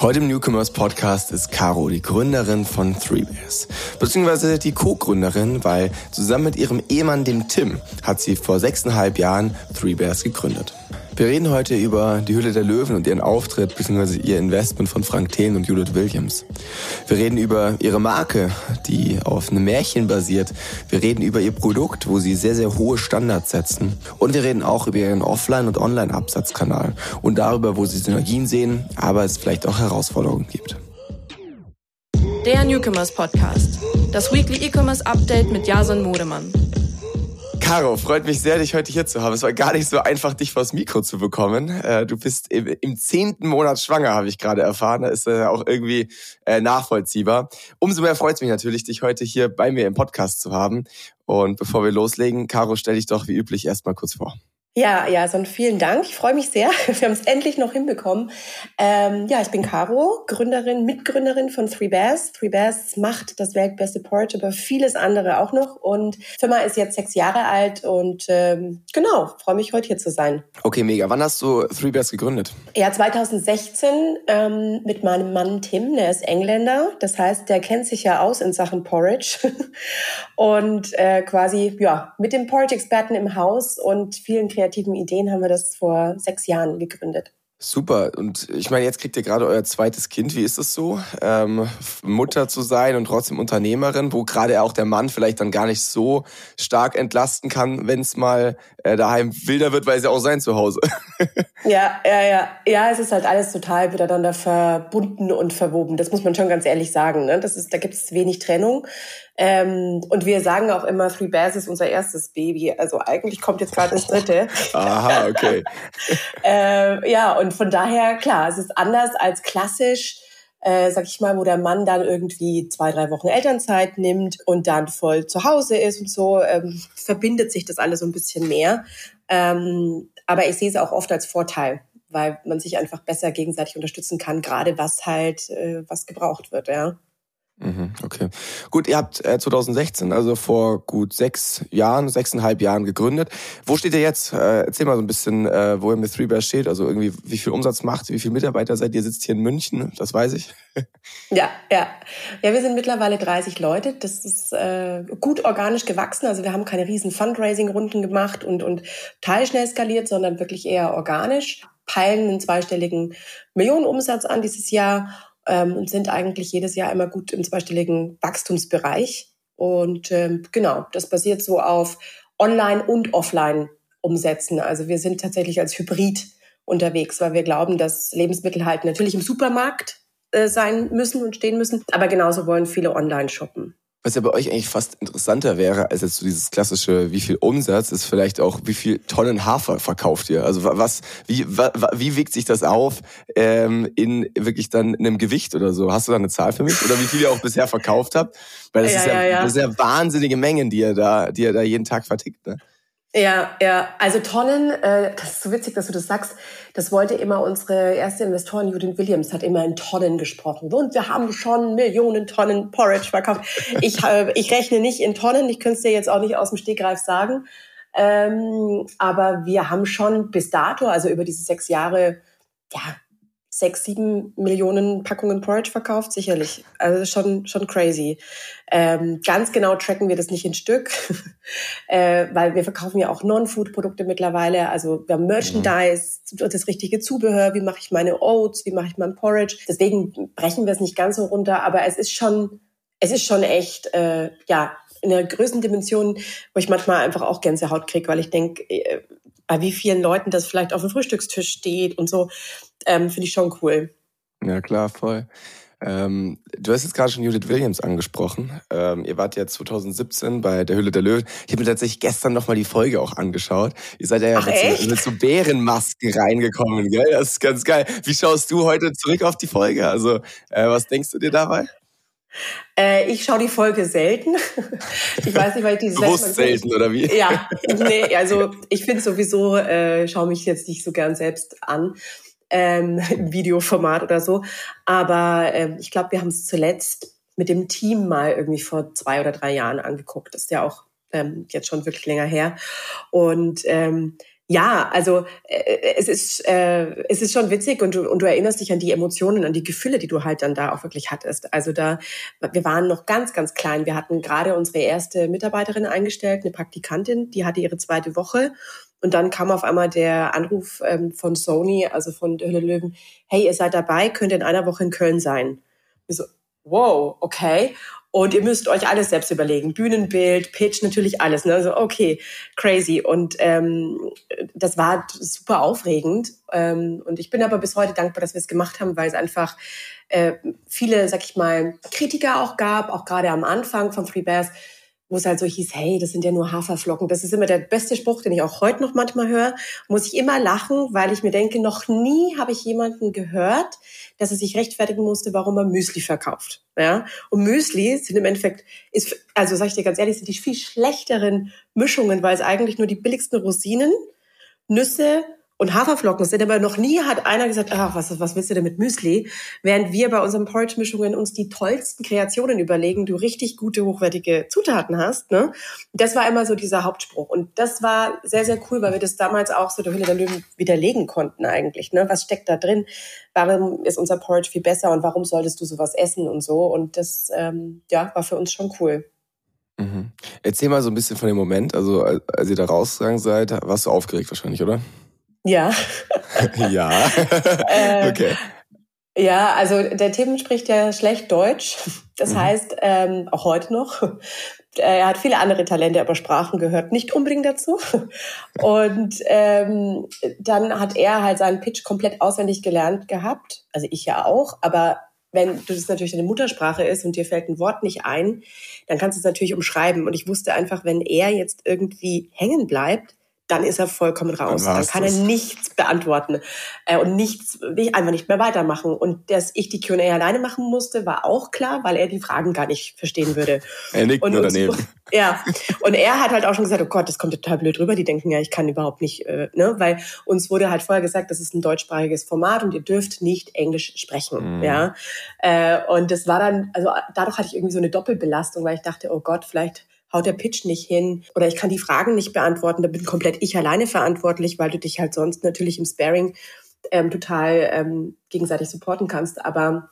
Heute im Newcomers Podcast ist Caro, die Gründerin von Three Bears. Beziehungsweise die Co-Gründerin, weil zusammen mit ihrem Ehemann, dem Tim, hat sie vor sechseinhalb Jahren Three Bears gegründet. Wir reden heute über die Hülle der Löwen und ihren Auftritt bzw. ihr Investment von Frank Thelen und Judith Williams. Wir reden über ihre Marke, die auf einem Märchen basiert. Wir reden über ihr Produkt, wo sie sehr, sehr hohe Standards setzen. Und wir reden auch über ihren Offline- und Online-Absatzkanal und darüber, wo sie Synergien sehen, aber es vielleicht auch Herausforderungen gibt. Der Newcomers Podcast. Das Weekly E-Commerce Update mit Jason Modemann. Caro, freut mich sehr, dich heute hier zu haben. Es war gar nicht so einfach, dich vors Mikro zu bekommen. Äh, du bist im zehnten Monat schwanger, habe ich gerade erfahren. Da ist äh, auch irgendwie äh, nachvollziehbar. Umso mehr freut es mich natürlich, dich heute hier bei mir im Podcast zu haben. Und bevor wir loslegen, Caro, stell dich doch wie üblich erstmal kurz vor. Ja, ja, so vielen Dank. Ich freue mich sehr. Wir haben es endlich noch hinbekommen. Ähm, ja, ich bin Caro, Gründerin, Mitgründerin von Three Bears. Three Bears macht das weltbeste Porridge, aber vieles andere auch noch. Und Firma ist jetzt sechs Jahre alt und ähm, genau, freue mich heute hier zu sein. Okay, mega. Wann hast du Three Bears gegründet? Ja, 2016 ähm, mit meinem Mann Tim, der ist Engländer. Das heißt, der kennt sich ja aus in Sachen Porridge. und äh, quasi, ja, mit dem Porridge-Experten im Haus und vielen kreativen Ideen haben wir das vor sechs Jahren gegründet. Super. Und ich meine, jetzt kriegt ihr gerade euer zweites Kind. Wie ist es so, ähm, Mutter zu sein und trotzdem Unternehmerin, wo gerade auch der Mann vielleicht dann gar nicht so stark entlasten kann, wenn es mal äh, daheim wilder wird, weil es ja auch sein zu Hause. ja, ja, ja. Ja, es ist halt alles total miteinander verbunden und verwoben. Das muss man schon ganz ehrlich sagen. Ne? Das ist, da gibt es wenig Trennung. Ähm, und wir sagen auch immer, Three Bears ist unser erstes Baby. Also eigentlich kommt jetzt gerade das dritte. Aha, okay. äh, ja, und von daher, klar, es ist anders als klassisch, äh, sag ich mal, wo der Mann dann irgendwie zwei, drei Wochen Elternzeit nimmt und dann voll zu Hause ist und so, ähm, verbindet sich das alles so ein bisschen mehr. Ähm, aber ich sehe es auch oft als Vorteil, weil man sich einfach besser gegenseitig unterstützen kann, gerade was halt, äh, was gebraucht wird, ja. Mhm, okay. Gut, ihr habt äh, 2016, also vor gut sechs Jahren, sechseinhalb Jahren gegründet. Wo steht ihr jetzt? Äh, erzähl mal so ein bisschen, äh, wo ihr mit Three Bears steht. Also irgendwie, wie viel Umsatz macht, wie viele Mitarbeiter seid ihr? Sitzt hier in München, das weiß ich. ja, ja. Ja, wir sind mittlerweile 30 Leute. Das ist äh, gut organisch gewachsen. Also wir haben keine riesen Fundraising-Runden gemacht und, und teilschnell skaliert, sondern wirklich eher organisch. Peilen einen zweistelligen Millionenumsatz an dieses Jahr ähm, und sind eigentlich jedes Jahr immer gut im zweistelligen Wachstumsbereich. Und ähm, genau, das basiert so auf Online- und Offline-Umsätzen. Also wir sind tatsächlich als Hybrid unterwegs, weil wir glauben, dass Lebensmittel halt natürlich im Supermarkt äh, sein müssen und stehen müssen, aber genauso wollen viele online shoppen. Was ja bei euch eigentlich fast interessanter wäre, als jetzt so dieses klassische, wie viel Umsatz ist vielleicht auch, wie viel Tonnen Hafer verkauft ihr? Also was, wie, wie wiegt sich das auf ähm, in wirklich dann in einem Gewicht oder so? Hast du da eine Zahl für mich? Oder wie viel ihr auch bisher verkauft habt? Weil das ja, ist ja, ja, Das ist ja wahnsinnige Mengen, die ihr da, die ihr da jeden Tag vertickt. Ne? Ja, ja, also Tonnen, äh, das ist so witzig, dass du das sagst. Das wollte immer unsere erste Investorin Judith Williams, hat immer in Tonnen gesprochen. Und wir haben schon Millionen Tonnen Porridge verkauft. Ich, äh, ich rechne nicht in Tonnen, ich könnte es dir jetzt auch nicht aus dem Stegreif sagen. Ähm, aber wir haben schon bis dato, also über diese sechs Jahre, ja, sechs, sieben Millionen Packungen Porridge verkauft, sicherlich. Also schon, schon crazy. Ähm, ganz genau tracken wir das nicht in Stück, äh, weil wir verkaufen ja auch Non-Food-Produkte mittlerweile. Also wir haben Merchandise, das richtige Zubehör, wie mache ich meine Oats, wie mache ich mein Porridge. Deswegen brechen wir es nicht ganz so runter, aber es ist schon, es ist schon echt, äh, ja, in der Größendimension, wo ich manchmal einfach auch Gänsehaut kriege, weil ich denke, äh, bei wie vielen Leuten das vielleicht auf dem Frühstückstisch steht und so, ähm, finde ich schon cool. Ja, klar, voll. Ähm, du hast jetzt gerade schon Judith Williams angesprochen. Ähm, ihr wart ja 2017 bei der Hülle der Löwen. Ich habe mir tatsächlich gestern nochmal die Folge auch angeschaut. Ihr seid ja Ach, mit, mit, so Bärenmasken reingekommen, gell? Das ist ganz geil. Wie schaust du heute zurück auf die Folge? Also, äh, was denkst du dir dabei? Äh, ich schaue die Folge selten. ich weiß nicht, weil ich dieses Bewusst selten, oder wie? Ja, nee, also ich finde sowieso, äh, schaue mich jetzt nicht so gern selbst an ähm, im Videoformat oder so. Aber ähm, ich glaube, wir haben es zuletzt mit dem Team mal irgendwie vor zwei oder drei Jahren angeguckt. Das ist ja auch ähm, jetzt schon wirklich länger her. Und ähm, Ja, also äh, es ist äh, es ist schon witzig und du und du erinnerst dich an die Emotionen, an die Gefühle, die du halt dann da auch wirklich hattest. Also da wir waren noch ganz ganz klein. Wir hatten gerade unsere erste Mitarbeiterin eingestellt, eine Praktikantin, die hatte ihre zweite Woche und dann kam auf einmal der Anruf ähm, von Sony, also von Hölle Löwen, hey, ihr seid dabei, könnt in einer Woche in Köln sein. Wir so, wow, okay. Und ihr müsst euch alles selbst überlegen. Bühnenbild, Pitch, natürlich alles. Ne? Also okay, crazy. Und ähm, das war super aufregend. Ähm, und ich bin aber bis heute dankbar, dass wir es gemacht haben, weil es einfach äh, viele, sag ich mal, Kritiker auch gab, auch gerade am Anfang von Free Bears, wo es halt so hieß, hey, das sind ja nur Haferflocken. Das ist immer der beste Spruch, den ich auch heute noch manchmal höre. Muss ich immer lachen, weil ich mir denke, noch nie habe ich jemanden gehört, dass er sich rechtfertigen musste, warum er Müsli verkauft. Ja? Und Müsli sind im Endeffekt, ist, also sage ich dir ganz ehrlich, sind die viel schlechteren Mischungen, weil es eigentlich nur die billigsten Rosinen, Nüsse und Haferflocken sind, aber noch nie hat einer gesagt, ach, was, was willst du denn mit Müsli? Während wir bei unseren Porridge-Mischungen uns die tollsten Kreationen überlegen, du richtig gute, hochwertige Zutaten hast. Ne? Das war immer so dieser Hauptspruch. Und das war sehr, sehr cool, weil wir das damals auch so der Hülle der Löwen widerlegen konnten eigentlich. Ne? Was steckt da drin? Warum ist unser Porridge viel besser und warum solltest du sowas essen und so? Und das ähm, ja, war für uns schon cool. Mhm. Erzähl mal so ein bisschen von dem Moment, also als ihr da rausgegangen seid, warst du aufgeregt wahrscheinlich, oder? Ja. ja. Äh, okay. Ja, also der Tim spricht ja schlecht Deutsch. Das mhm. heißt, ähm, auch heute noch. Er hat viele andere Talente, aber Sprachen gehört nicht unbedingt dazu. Und ähm, dann hat er halt seinen Pitch komplett auswendig gelernt gehabt. Also ich ja auch, aber wenn das natürlich deine Muttersprache ist und dir fällt ein Wort nicht ein, dann kannst du es natürlich umschreiben. Und ich wusste einfach, wenn er jetzt irgendwie hängen bleibt, dann ist er vollkommen raus. Dann, dann kann das. er nichts beantworten äh, und nichts, einfach nicht mehr weitermachen. Und dass ich die Q&A alleine machen musste, war auch klar, weil er die Fragen gar nicht verstehen würde. Er nickt und nur daneben. ja, und er hat halt auch schon gesagt, oh Gott, das kommt total blöd rüber. Die denken ja, ich kann überhaupt nicht, äh, ne, weil uns wurde halt vorher gesagt, das ist ein deutschsprachiges Format und ihr dürft nicht Englisch sprechen, mhm. ja. Äh, und das war dann, also dadurch hatte ich irgendwie so eine Doppelbelastung, weil ich dachte, oh Gott, vielleicht haut der Pitch nicht hin oder ich kann die Fragen nicht beantworten, da bin komplett ich alleine verantwortlich, weil du dich halt sonst natürlich im Sparing ähm, total ähm, gegenseitig supporten kannst. Aber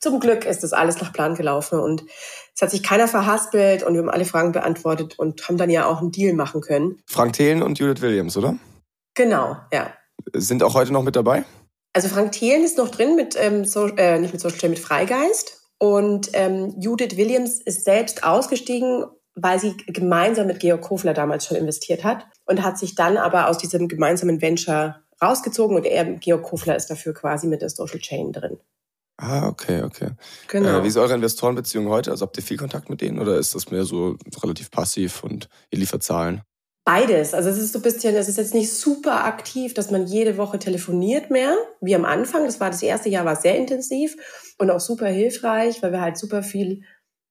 zum Glück ist das alles nach Plan gelaufen und es hat sich keiner verhaspelt und wir haben alle Fragen beantwortet und haben dann ja auch einen Deal machen können. Frank Thelen und Judith Williams, oder? Genau, ja. Sind auch heute noch mit dabei? Also Frank Thelen ist noch drin mit, ähm, so, äh, nicht mit Social, mit Freigeist. Und ähm, Judith Williams ist selbst ausgestiegen weil sie gemeinsam mit Georg Kofler damals schon investiert hat und hat sich dann aber aus diesem gemeinsamen Venture rausgezogen und er, Georg Kofler, ist dafür quasi mit der Social Chain drin. Ah, okay, okay. Genau. Äh, wie ist eure Investorenbeziehung heute? Also habt ihr viel Kontakt mit denen oder ist das mehr so relativ passiv und ihr liefert Zahlen? Beides. Also es ist so ein bisschen, es ist jetzt nicht super aktiv, dass man jede Woche telefoniert mehr, wie am Anfang. Das war das erste Jahr, war sehr intensiv und auch super hilfreich, weil wir halt super viel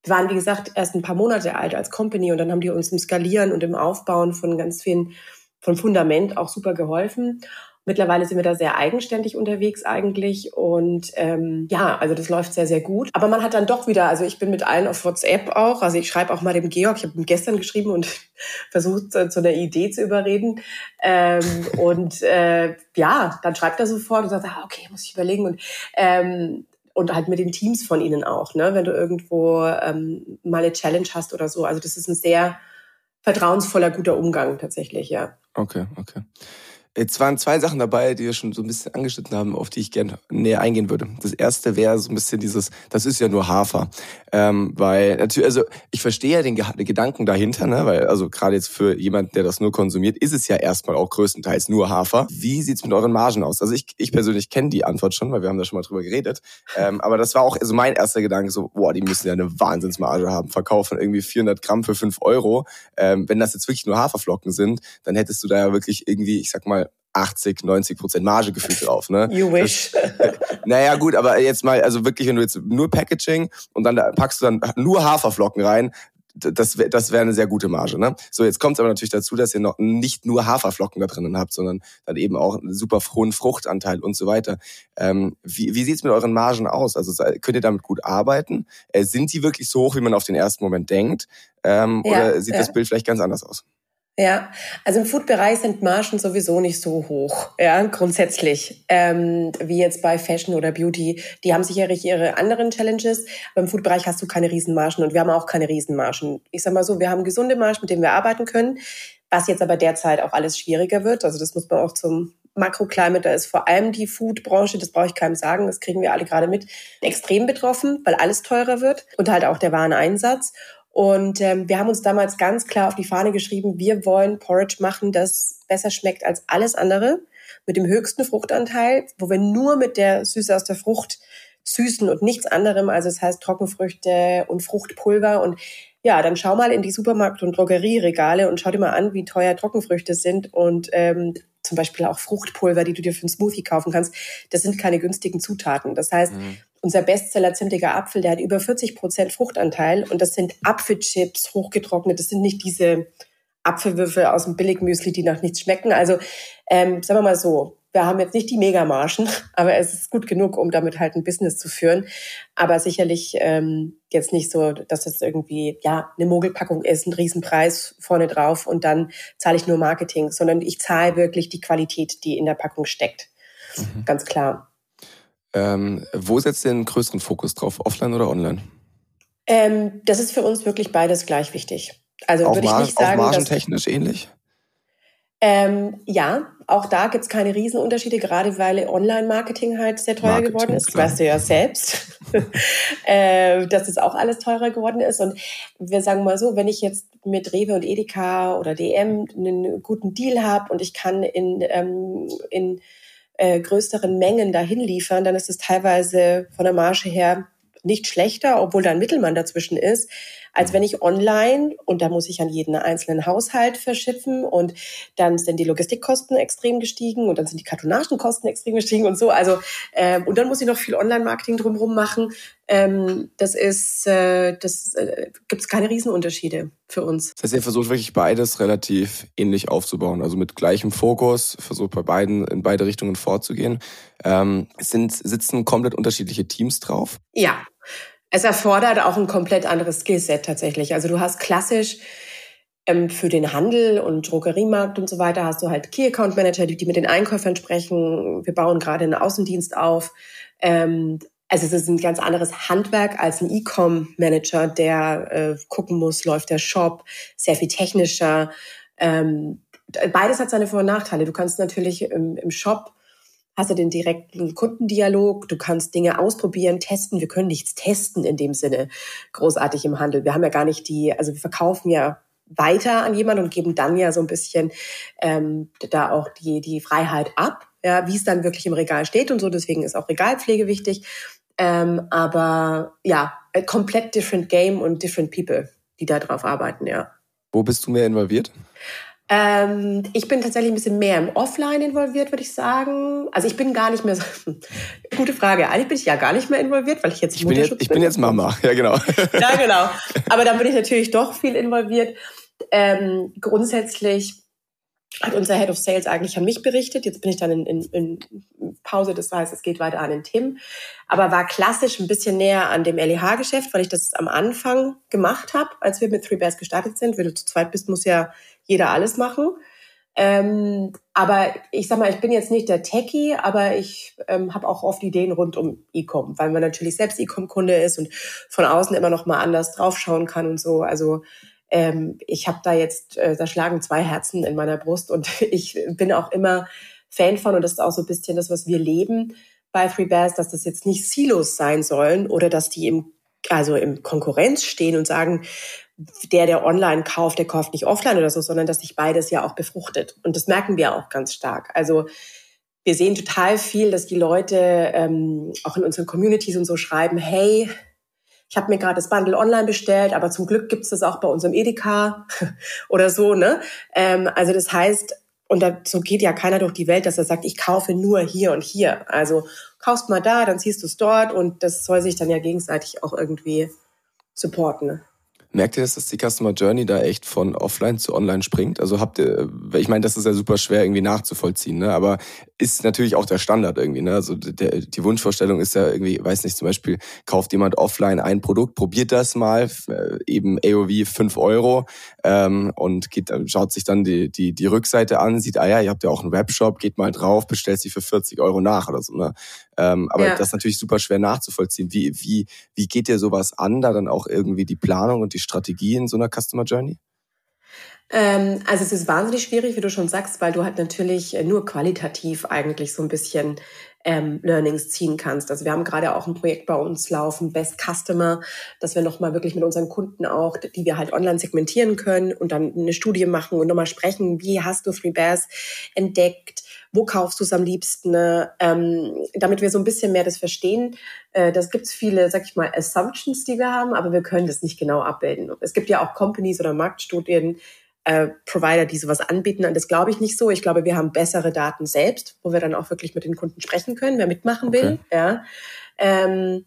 wir waren, wie gesagt, erst ein paar Monate alt als Company und dann haben die uns im Skalieren und im Aufbauen von ganz vielen, von Fundament auch super geholfen. Mittlerweile sind wir da sehr eigenständig unterwegs eigentlich und ähm, ja, also das läuft sehr, sehr gut. Aber man hat dann doch wieder, also ich bin mit allen auf WhatsApp auch, also ich schreibe auch mal dem Georg, ich habe ihm gestern geschrieben und versucht äh, zu einer Idee zu überreden ähm, und äh, ja, dann schreibt er sofort und sagt, ah, okay, muss ich überlegen und ähm, und halt mit den Teams von ihnen auch, ne? wenn du irgendwo ähm, mal eine Challenge hast oder so. Also das ist ein sehr vertrauensvoller, guter Umgang tatsächlich, ja. Okay, okay. Jetzt waren zwei Sachen dabei, die wir schon so ein bisschen angeschnitten haben, auf die ich gerne näher eingehen würde. Das erste wäre so ein bisschen dieses, das ist ja nur Hafer. Ähm, weil natürlich, also ich verstehe ja den, den Gedanken dahinter, ne? weil also gerade jetzt für jemanden, der das nur konsumiert, ist es ja erstmal auch größtenteils nur Hafer. Wie sieht's mit euren Margen aus? Also ich, ich persönlich kenne die Antwort schon, weil wir haben da schon mal drüber geredet. Ähm, aber das war auch also mein erster Gedanke, so, boah, die müssen ja eine Wahnsinnsmarge haben. Verkaufen irgendwie 400 Gramm für 5 Euro. Ähm, wenn das jetzt wirklich nur Haferflocken sind, dann hättest du da ja wirklich irgendwie, ich sag mal, 80, 90 Prozent Marge gefühlt drauf. Ne? You wish. Das, naja, gut, aber jetzt mal, also wirklich, wenn du jetzt nur Packaging und dann packst du dann nur Haferflocken rein, das wäre das wäre eine sehr gute Marge. Ne? So, jetzt kommt es aber natürlich dazu, dass ihr noch nicht nur Haferflocken da drinnen habt, sondern dann eben auch einen super hohen Fruchtanteil und so weiter. Ähm, wie wie sieht es mit euren Margen aus? Also könnt ihr damit gut arbeiten? Äh, sind die wirklich so hoch, wie man auf den ersten Moment denkt? Ähm, ja, oder sieht ja. das Bild vielleicht ganz anders aus? Ja, also im Food-Bereich sind Margen sowieso nicht so hoch, ja, grundsätzlich, ähm, wie jetzt bei Fashion oder Beauty. Die haben sicherlich ihre anderen Challenges, aber im Food-Bereich hast du keine Riesenmargen und wir haben auch keine Riesenmargen. Ich sag mal so, wir haben gesunde Margen, mit denen wir arbeiten können, was jetzt aber derzeit auch alles schwieriger wird. Also das muss man auch zum Makroclimate, da ist vor allem die Food-Branche, das brauche ich keinem sagen, das kriegen wir alle gerade mit, extrem betroffen, weil alles teurer wird und halt auch der Wareneinsatz. Und ähm, wir haben uns damals ganz klar auf die Fahne geschrieben, wir wollen Porridge machen, das besser schmeckt als alles andere, mit dem höchsten Fruchtanteil, wo wir nur mit der Süße aus der Frucht süßen und nichts anderem, also das heißt Trockenfrüchte und Fruchtpulver und ja, dann schau mal in die Supermarkt- und Drogerieregale und schau dir mal an, wie teuer Trockenfrüchte sind und ähm, zum Beispiel auch Fruchtpulver, die du dir für einen Smoothie kaufen kannst. Das sind keine günstigen Zutaten. Das heißt, mhm unser Bestseller zimtiger Apfel, der hat über 40 Prozent Fruchtanteil und das sind Apfelchips hochgetrocknet. Das sind nicht diese Apfelwürfel aus dem Billigmüsli, die nach nichts schmecken. Also ähm, sagen wir mal so, wir haben jetzt nicht die Megamargen, aber es ist gut genug, um damit halt ein Business zu führen. Aber sicherlich ähm, jetzt nicht so, dass das irgendwie ja eine Mogelpackung ist, ein Riesenpreis vorne drauf und dann zahle ich nur Marketing, sondern ich zahle wirklich die Qualität, die in der Packung steckt. Mhm. Ganz klar. Ähm, wo setzt ihr den größeren Fokus drauf, offline oder online? Ähm, das ist für uns wirklich beides gleich wichtig. Also auch würde ich nicht sagen, auch margentechnisch ähnlich? Ähm, ja, auch da gibt's keine Riesenunterschiede, gerade weil Online-Marketing halt sehr teuer Marketing, geworden ist. Klar. Weißt du ja selbst, äh, dass es auch alles teurer geworden ist. Und wir sagen mal so, wenn ich jetzt mit Rewe und Edeka oder DM einen guten Deal habe und ich kann in, ähm, in äh, größeren Mengen dahin liefern, dann ist es teilweise von der Marge her nicht schlechter, obwohl da ein Mittelmann dazwischen ist als wenn ich online, und da muss ich an jeden einzelnen Haushalt verschiffen und dann sind die Logistikkosten extrem gestiegen und dann sind die Kartonagenkosten extrem gestiegen und so. Also äh, und dann muss ich noch viel Online-Marketing drumherum machen. Ähm, das ist, äh, das äh, gibt es keine Riesenunterschiede für uns. Das heißt, ihr versucht wirklich beides relativ ähnlich aufzubauen, also mit gleichem Fokus, versucht bei beiden in beide Richtungen vorzugehen. Ähm, sind sitzen komplett unterschiedliche Teams drauf? Ja, es erfordert auch ein komplett anderes Skillset tatsächlich. Also du hast klassisch ähm, für den Handel und Drogeriemarkt und so weiter hast du halt Key Account Manager, die, die mit den Einkäufern sprechen. Wir bauen gerade einen Außendienst auf. Ähm, also es ist ein ganz anderes Handwerk als ein E-Com Manager, der äh, gucken muss, läuft der Shop, sehr viel technischer. Ähm, beides hat seine Vor- und Nachteile. Du kannst natürlich im, im Shop hast du den direkten Kundendialog, du kannst Dinge ausprobieren, testen. Wir können nichts testen in dem Sinne großartig im Handel. Wir haben ja gar nicht die, also wir verkaufen ja weiter an jemanden und geben dann ja so ein bisschen ähm, da auch die, die Freiheit ab, ja, wie es dann wirklich im Regal steht und so. Deswegen ist auch Regalpflege wichtig. Ähm, aber ja, komplett different game und different people, die da drauf arbeiten, ja. Wo bist du mehr involviert? Ähm, ich bin tatsächlich ein bisschen mehr im Offline involviert, würde ich sagen. Also ich bin gar nicht mehr so, gute Frage. Eigentlich bin ich ja gar nicht mehr involviert, weil ich jetzt ich bin jetzt, ich bin jetzt Mama, ja genau. ja genau. Aber dann bin ich natürlich doch viel involviert. Ähm, grundsätzlich hat unser Head of Sales eigentlich an mich berichtet. Jetzt bin ich dann in, in, in Pause, das heißt, es geht weiter an den Tim. Aber war klassisch ein bisschen näher an dem LEH-Geschäft, weil ich das am Anfang gemacht habe, als wir mit Three Bears gestartet sind. Wenn du zu zweit bist, muss ja jeder alles machen. Ähm, aber ich sag mal, ich bin jetzt nicht der Techie, aber ich ähm, habe auch oft Ideen rund um E-Com, weil man natürlich selbst E-Com-Kunde ist und von außen immer noch mal anders draufschauen kann und so. Also ähm, ich habe da jetzt, äh, da schlagen zwei Herzen in meiner Brust und ich bin auch immer Fan von und das ist auch so ein bisschen das, was wir leben bei Three Bears, dass das jetzt nicht Silos sein sollen oder dass die im also im Konkurrenz stehen und sagen, der, der online kauft, der kauft nicht offline oder so, sondern dass sich beides ja auch befruchtet. Und das merken wir auch ganz stark. Also wir sehen total viel, dass die Leute ähm, auch in unseren Communities und so schreiben, hey, ich habe mir gerade das Bundle online bestellt, aber zum Glück gibt's das auch bei unserem Edeka oder so. Ne? Ähm, also das heißt, und da, so geht ja keiner durch die Welt, dass er sagt, ich kaufe nur hier und hier. Also kaufst mal da, dann siehst du es dort und das soll sich dann ja gegenseitig auch irgendwie supporten. Ne? Merkt ihr, dass die Customer Journey da echt von offline zu online springt? Also habt ihr, ich meine, das ist ja super schwer irgendwie nachzuvollziehen, ne? aber ist natürlich auch der Standard irgendwie. Ne? Also der, die Wunschvorstellung ist ja irgendwie, weiß nicht, zum Beispiel kauft jemand offline ein Produkt, probiert das mal, äh, eben AOV 5 Euro ähm, und geht, schaut sich dann die, die, die Rückseite an, sieht, ah ja, ihr habt ja auch einen Webshop, geht mal drauf, bestellt sie für 40 Euro nach oder so. Ne? Ähm, aber ja. das ist natürlich super schwer nachzuvollziehen. Wie, wie, wie geht dir sowas an, da dann auch irgendwie die Planung und die Strategie in so einer Customer Journey? Ähm, also es ist wahnsinnig schwierig, wie du schon sagst, weil du halt natürlich nur qualitativ eigentlich so ein bisschen ähm, Learnings ziehen kannst. Also wir haben gerade auch ein Projekt bei uns laufen, Best Customer, dass wir nochmal wirklich mit unseren Kunden auch, die wir halt online segmentieren können und dann eine Studie machen und nochmal sprechen, wie hast du Three Bears entdeckt, wo kaufst du es am liebsten, ne? ähm, damit wir so ein bisschen mehr das verstehen. Äh, das gibt es viele, sag ich mal, Assumptions, die wir haben, aber wir können das nicht genau abbilden. Es gibt ja auch Companies oder Marktstudien, äh, Provider, die sowas anbieten. Und das glaube ich nicht so. Ich glaube, wir haben bessere Daten selbst, wo wir dann auch wirklich mit den Kunden sprechen können, wer mitmachen will. Okay. Ja. Ähm,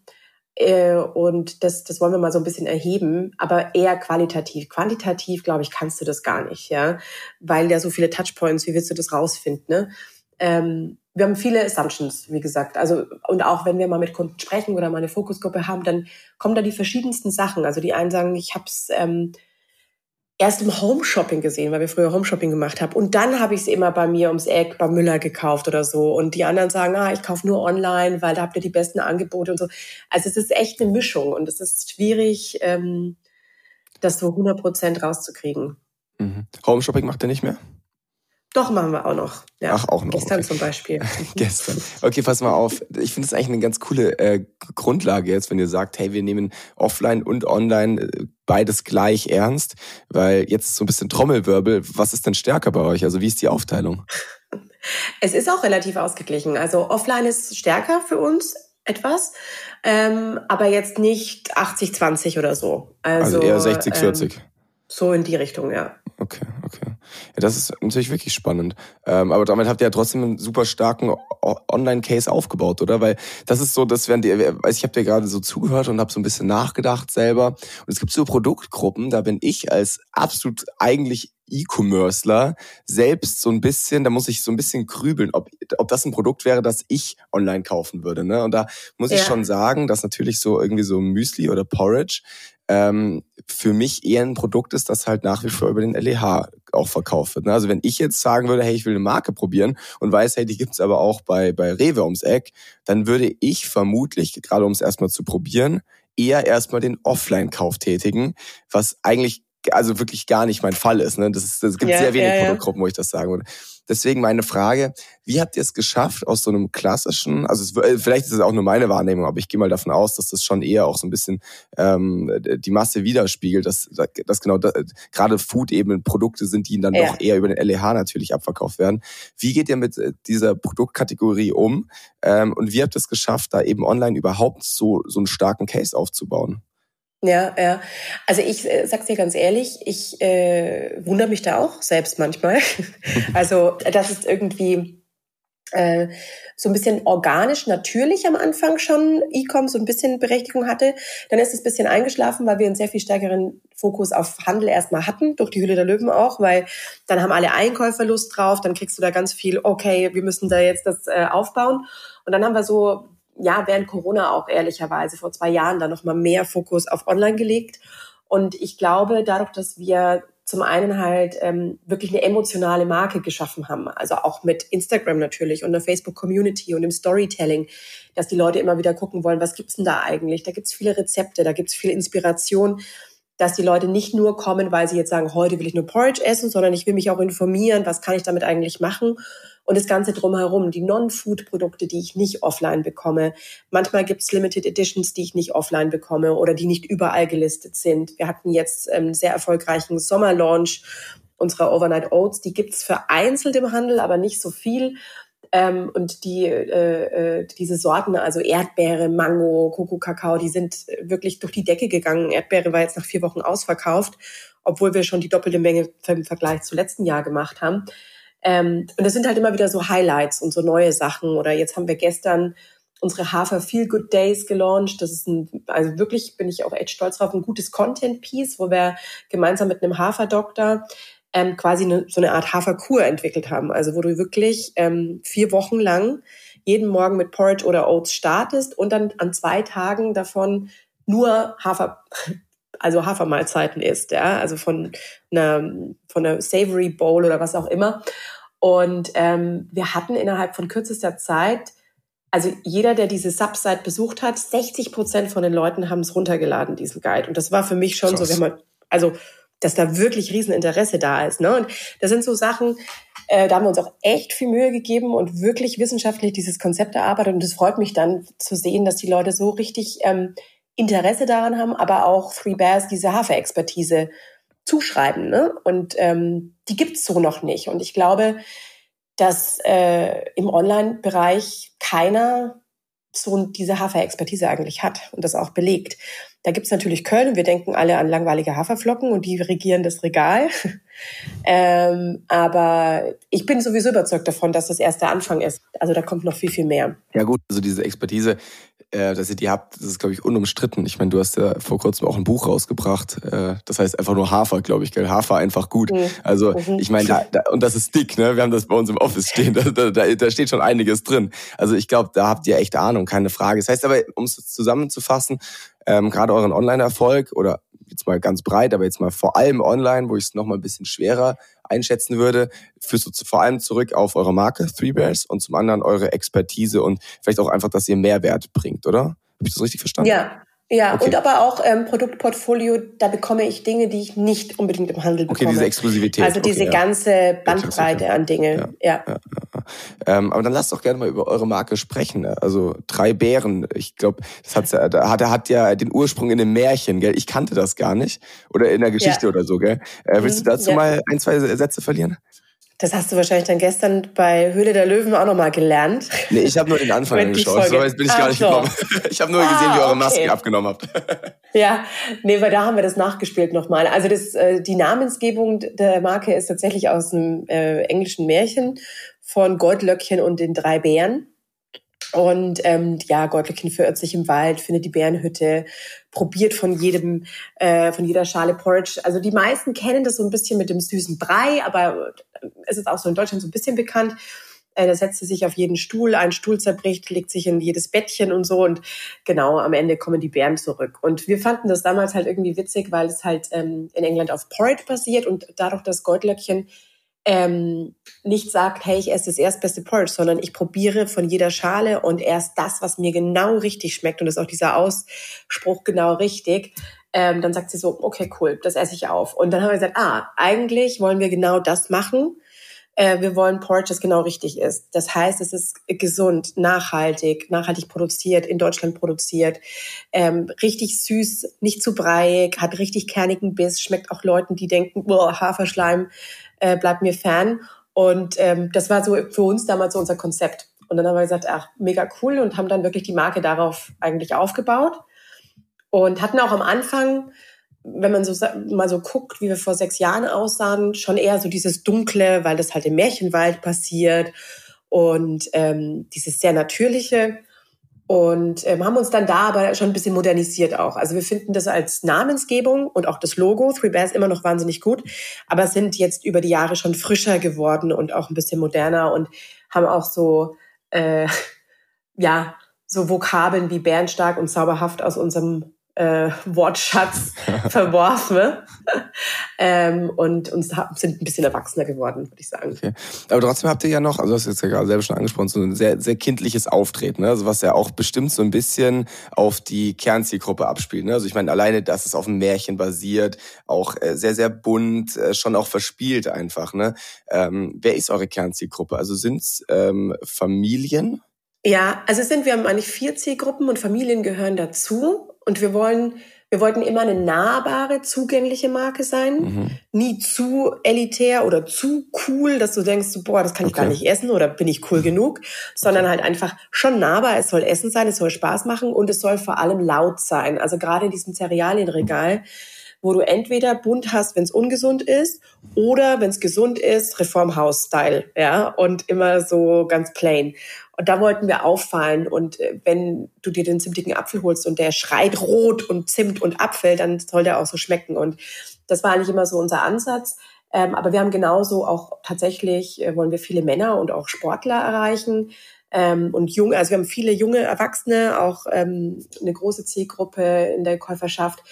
äh, und das, das wollen wir mal so ein bisschen erheben, aber eher qualitativ. Quantitativ, glaube ich, kannst du das gar nicht, ja, weil ja so viele Touchpoints, wie willst du das rausfinden? Ne? Ähm, wir haben viele Assumptions, wie gesagt. Also, und auch wenn wir mal mit Kunden sprechen oder mal eine Fokusgruppe haben, dann kommen da die verschiedensten Sachen. Also die einen sagen, ich habe es ähm, erst im Home-Shopping gesehen, weil wir früher Home-Shopping gemacht haben. Und dann habe ich es immer bei mir ums Eck bei Müller gekauft oder so. Und die anderen sagen, ah, ich kaufe nur online, weil da habt ihr die besten Angebote und so. Also es ist echt eine Mischung und es ist schwierig, ähm, das so 100 Prozent rauszukriegen. Mhm. Home-Shopping macht ihr nicht mehr? Doch, machen wir auch noch. Ja. Ach, auch noch. Gestern okay. zum Beispiel. Gestern. Okay, pass mal auf. Ich finde es eigentlich eine ganz coole äh, Grundlage jetzt, wenn ihr sagt, hey, wir nehmen offline und online äh, beides gleich ernst, weil jetzt so ein bisschen Trommelwirbel. Was ist denn stärker bei euch? Also wie ist die Aufteilung? Es ist auch relativ ausgeglichen. Also offline ist stärker für uns etwas, ähm, aber jetzt nicht 80-20 oder so. Also, also eher 60-40. Ähm, so in die Richtung, ja. Okay, okay. Ja, das ist natürlich wirklich spannend. Ähm, aber damit habt ihr ja trotzdem einen super starken Online-Case aufgebaut, oder? Weil das ist so, das werden die, weiß ich habe dir gerade so zugehört und habe so ein bisschen nachgedacht selber. Und es gibt so Produktgruppen, da bin ich als absolut eigentlich E-Commercer selbst so ein bisschen, da muss ich so ein bisschen grübeln, ob, ob das ein Produkt wäre, das ich online kaufen würde. Ne? Und da muss ich schon sagen, dass natürlich so irgendwie so Müsli oder Porridge ähm, für mich eher ein Produkt ist, das halt nach wie vor über den LEH auch verkauft wird. Ne? Also wenn ich jetzt sagen würde, hey, ich will eine Marke probieren und weiß, hey, die gibt's aber auch bei, bei Rewe ums Eck, dann würde ich vermutlich, gerade um es erstmal zu probieren, eher erstmal den Offline-Kauf tätigen, was eigentlich also wirklich gar nicht mein Fall ist. Ne? Das, ist, das gibt ja, sehr wenig ja, Produktgruppen, wo ich das sagen würde. Deswegen meine Frage, wie habt ihr es geschafft, aus so einem klassischen, also es, äh, vielleicht ist es auch nur meine Wahrnehmung, aber ich gehe mal davon aus, dass das schon eher auch so ein bisschen ähm, die Masse widerspiegelt, dass, dass genau da, gerade Food eben Produkte sind, die dann ja. doch eher über den LEH natürlich abverkauft werden. Wie geht ihr mit äh, dieser Produktkategorie um ähm, und wie habt ihr es geschafft, da eben online überhaupt so, so einen starken Case aufzubauen? Ja, ja. Also ich äh, sag's dir ganz ehrlich, ich äh, wundere mich da auch selbst manchmal. also das ist irgendwie äh, so ein bisschen organisch, natürlich am Anfang schon E-Com so ein bisschen Berechtigung hatte. Dann ist es ein bisschen eingeschlafen, weil wir einen sehr viel stärkeren Fokus auf Handel erstmal hatten, durch die Hülle der Löwen auch, weil dann haben alle Einkäufer Lust drauf, dann kriegst du da ganz viel, okay, wir müssen da jetzt das äh, aufbauen. Und dann haben wir so ja, während Corona auch ehrlicherweise vor zwei Jahren da nochmal mehr Fokus auf Online gelegt. Und ich glaube, dadurch, dass wir zum einen halt ähm, wirklich eine emotionale Marke geschaffen haben, also auch mit Instagram natürlich und der Facebook-Community und dem Storytelling, dass die Leute immer wieder gucken wollen, was gibt's denn da eigentlich? Da gibt's viele Rezepte, da gibt's viel Inspiration, dass die Leute nicht nur kommen, weil sie jetzt sagen, heute will ich nur Porridge essen, sondern ich will mich auch informieren, was kann ich damit eigentlich machen und das Ganze drumherum, die Non-Food-Produkte, die ich nicht offline bekomme. Manchmal gibt's Limited Editions, die ich nicht offline bekomme oder die nicht überall gelistet sind. Wir hatten jetzt einen ähm, sehr erfolgreichen Sommerlaunch unserer Overnight Oats. Die gibt's vereinzelt im Handel, aber nicht so viel. Ähm, und die, äh, äh, diese Sorten, also Erdbeere, Mango, Koko, Kakao, die sind wirklich durch die Decke gegangen. Erdbeere war jetzt nach vier Wochen ausverkauft, obwohl wir schon die doppelte Menge im Vergleich zu letzten Jahr gemacht haben. Ähm, und das sind halt immer wieder so Highlights und so neue Sachen. Oder jetzt haben wir gestern unsere Hafer Feel Good Days gelauncht. Das ist ein, also wirklich bin ich auch echt stolz drauf, ein gutes Content-Piece, wo wir gemeinsam mit einem Haferdoktor ähm, quasi eine, so eine Art Haferkur entwickelt haben. Also wo du wirklich ähm, vier Wochen lang jeden Morgen mit Porridge oder Oats startest und dann an zwei Tagen davon nur Hafer, also Hafermahlzeiten isst, ja, also von einer, von einer Savory Bowl oder was auch immer. Und ähm, wir hatten innerhalb von kürzester Zeit also jeder, der diese Subsite besucht hat, 60 Prozent von den Leuten haben es runtergeladen, diesen Guide. Und das war für mich schon Krass. so, wenn man, also, dass da wirklich Rieseninteresse da ist. Ne? Und das sind so Sachen, äh, da haben wir uns auch echt viel Mühe gegeben und wirklich wissenschaftlich dieses Konzept erarbeitet. Und es freut mich dann zu sehen, dass die Leute so richtig ähm, Interesse daran haben, aber auch Three Bears diese Hafer-Expertise zuschreiben. Ne? Und ähm, die gibt's so noch nicht. Und ich glaube, dass äh, im Online-Bereich keiner so diese Hafer-Expertise eigentlich hat und das auch belegt. Da gibt's natürlich Köln wir denken alle an langweilige Haferflocken und die regieren das Regal. ähm, aber ich bin sowieso überzeugt davon, dass das erst der Anfang ist. Also da kommt noch viel, viel mehr. Ja gut, also diese Expertise, äh, dass ihr die habt, das ist, glaube ich, unumstritten. Ich meine, du hast ja vor kurzem auch ein Buch rausgebracht. Äh, das heißt einfach nur Hafer, glaube ich, gell? Hafer einfach gut. Mhm. Also mhm. ich meine, da, da, und das ist dick, ne? Wir haben das bei uns im Office stehen. Da, da, da steht schon einiges drin. Also ich glaube, da habt ihr echt Ahnung, keine Frage. Das heißt aber, um es zusammenzufassen, ähm, gerade euren Online-Erfolg oder jetzt mal ganz breit, aber jetzt mal vor allem online, wo ich es nochmal ein bisschen schwerer einschätzen würde, führst du vor allem zurück auf eure Marke Three Bears und zum anderen eure Expertise und vielleicht auch einfach, dass ihr Mehrwert bringt, oder? Habe ich das richtig verstanden? Ja, ja, okay. und aber auch ähm, Produktportfolio, da bekomme ich Dinge, die ich nicht unbedingt im Handel bekomme. Okay, diese Exklusivität. Also diese okay, ganze Bandbreite ja. an Dinge. Ja. ja. ähm, aber dann lasst doch gerne mal über eure Marke sprechen. Ne? Also drei Bären. Ich glaube, das hat's ja, da hat, hat ja den Ursprung in einem Märchen, gell? Ich kannte das gar nicht. Oder in der Geschichte oder so, gell? Äh, willst du mhm, dazu mal ein, zwei Sätze verlieren? Das hast du wahrscheinlich dann gestern bei Höhle der Löwen auch nochmal gelernt. Nee, ich habe nur den Anfang angeschaut. So weit bin ich ah, gar nicht so. gekommen. Ich habe nur ah, gesehen, wie ihr eure Masken okay. abgenommen habt. Ja, nee, weil da haben wir das nachgespielt nochmal. Also das, äh, die Namensgebung der Marke ist tatsächlich aus einem äh, englischen Märchen von Goldlöckchen und den drei Bären. Und ähm, ja, Goldlöckchen verirrt sich im Wald, findet die Bärenhütte, probiert von jedem, äh, von jeder Schale Porridge. Also die meisten kennen das so ein bisschen mit dem süßen Brei, aber es ist auch so in Deutschland so ein bisschen bekannt. Äh, da setzt sie sich auf jeden Stuhl, ein Stuhl zerbricht, legt sich in jedes Bettchen und so und genau am Ende kommen die Bären zurück. Und wir fanden das damals halt irgendwie witzig, weil es halt ähm, in England auf Porridge basiert und dadurch das Goldlöckchen ähm, nicht sagt, hey, ich esse das erstbeste Porridge, sondern ich probiere von jeder Schale und erst das, was mir genau richtig schmeckt. Und das ist auch dieser Ausspruch genau richtig. Ähm, dann sagt sie so, okay, cool, das esse ich auf. Und dann haben wir gesagt, ah, eigentlich wollen wir genau das machen. Äh, wir wollen Porridge, das genau richtig ist. Das heißt, es ist gesund, nachhaltig, nachhaltig produziert, in Deutschland produziert, ähm, richtig süß, nicht zu breiig, hat richtig kernigen Biss, schmeckt auch Leuten, die denken, boah, Haferschleim, äh, bleibt mir fern. Und ähm, das war so für uns damals so unser Konzept. Und dann haben wir gesagt, ach, mega cool und haben dann wirklich die Marke darauf eigentlich aufgebaut. Und hatten auch am Anfang, wenn man so mal so guckt, wie wir vor sechs Jahren aussahen, schon eher so dieses Dunkle, weil das halt im Märchenwald passiert und ähm, dieses sehr Natürliche und ähm, haben uns dann da aber schon ein bisschen modernisiert auch. Also wir finden das als Namensgebung und auch das Logo Three Bears immer noch wahnsinnig gut, aber sind jetzt über die Jahre schon frischer geworden und auch ein bisschen moderner und haben auch so äh, ja so Vokabeln wie bärenstark und zauberhaft aus unserem äh, Wortschatz verworfen ähm, und uns sind ein bisschen erwachsener geworden, würde ich sagen. Okay. Aber trotzdem habt ihr ja noch, also das ist jetzt ja gerade selber schon angesprochen, so ein sehr, sehr kindliches Auftreten, ne? also was ja auch bestimmt so ein bisschen auf die Kernzielgruppe abspielt. Ne? Also ich meine, alleine, dass es auf einem Märchen basiert, auch äh, sehr, sehr bunt, äh, schon auch verspielt einfach. Ne? Ähm, wer ist eure Kernzielgruppe? Also sind's ähm, Familien? Ja, also sind wir haben eigentlich vier Zielgruppen und Familien gehören dazu. Und wir wollen, wir wollten immer eine nahbare, zugängliche Marke sein. Mhm. Nie zu elitär oder zu cool, dass du denkst, boah, das kann ich okay. gar nicht essen oder bin ich cool genug, sondern okay. halt einfach schon nahbar. Es soll Essen sein, es soll Spaß machen und es soll vor allem laut sein. Also gerade in diesem Cerealienregal wo du entweder bunt hast, wenn es ungesund ist, oder wenn es gesund ist, Reformhaus-Style, ja, und immer so ganz plain. Und da wollten wir auffallen. Und äh, wenn du dir den zimtigen Apfel holst und der schreit rot und Zimt und Apfel, dann soll der auch so schmecken. Und das war eigentlich immer so unser Ansatz. Ähm, aber wir haben genauso auch tatsächlich, äh, wollen wir viele Männer und auch Sportler erreichen. Ähm, und junge, also wir haben viele junge Erwachsene, auch ähm, eine große Zielgruppe in der Käuferschaft,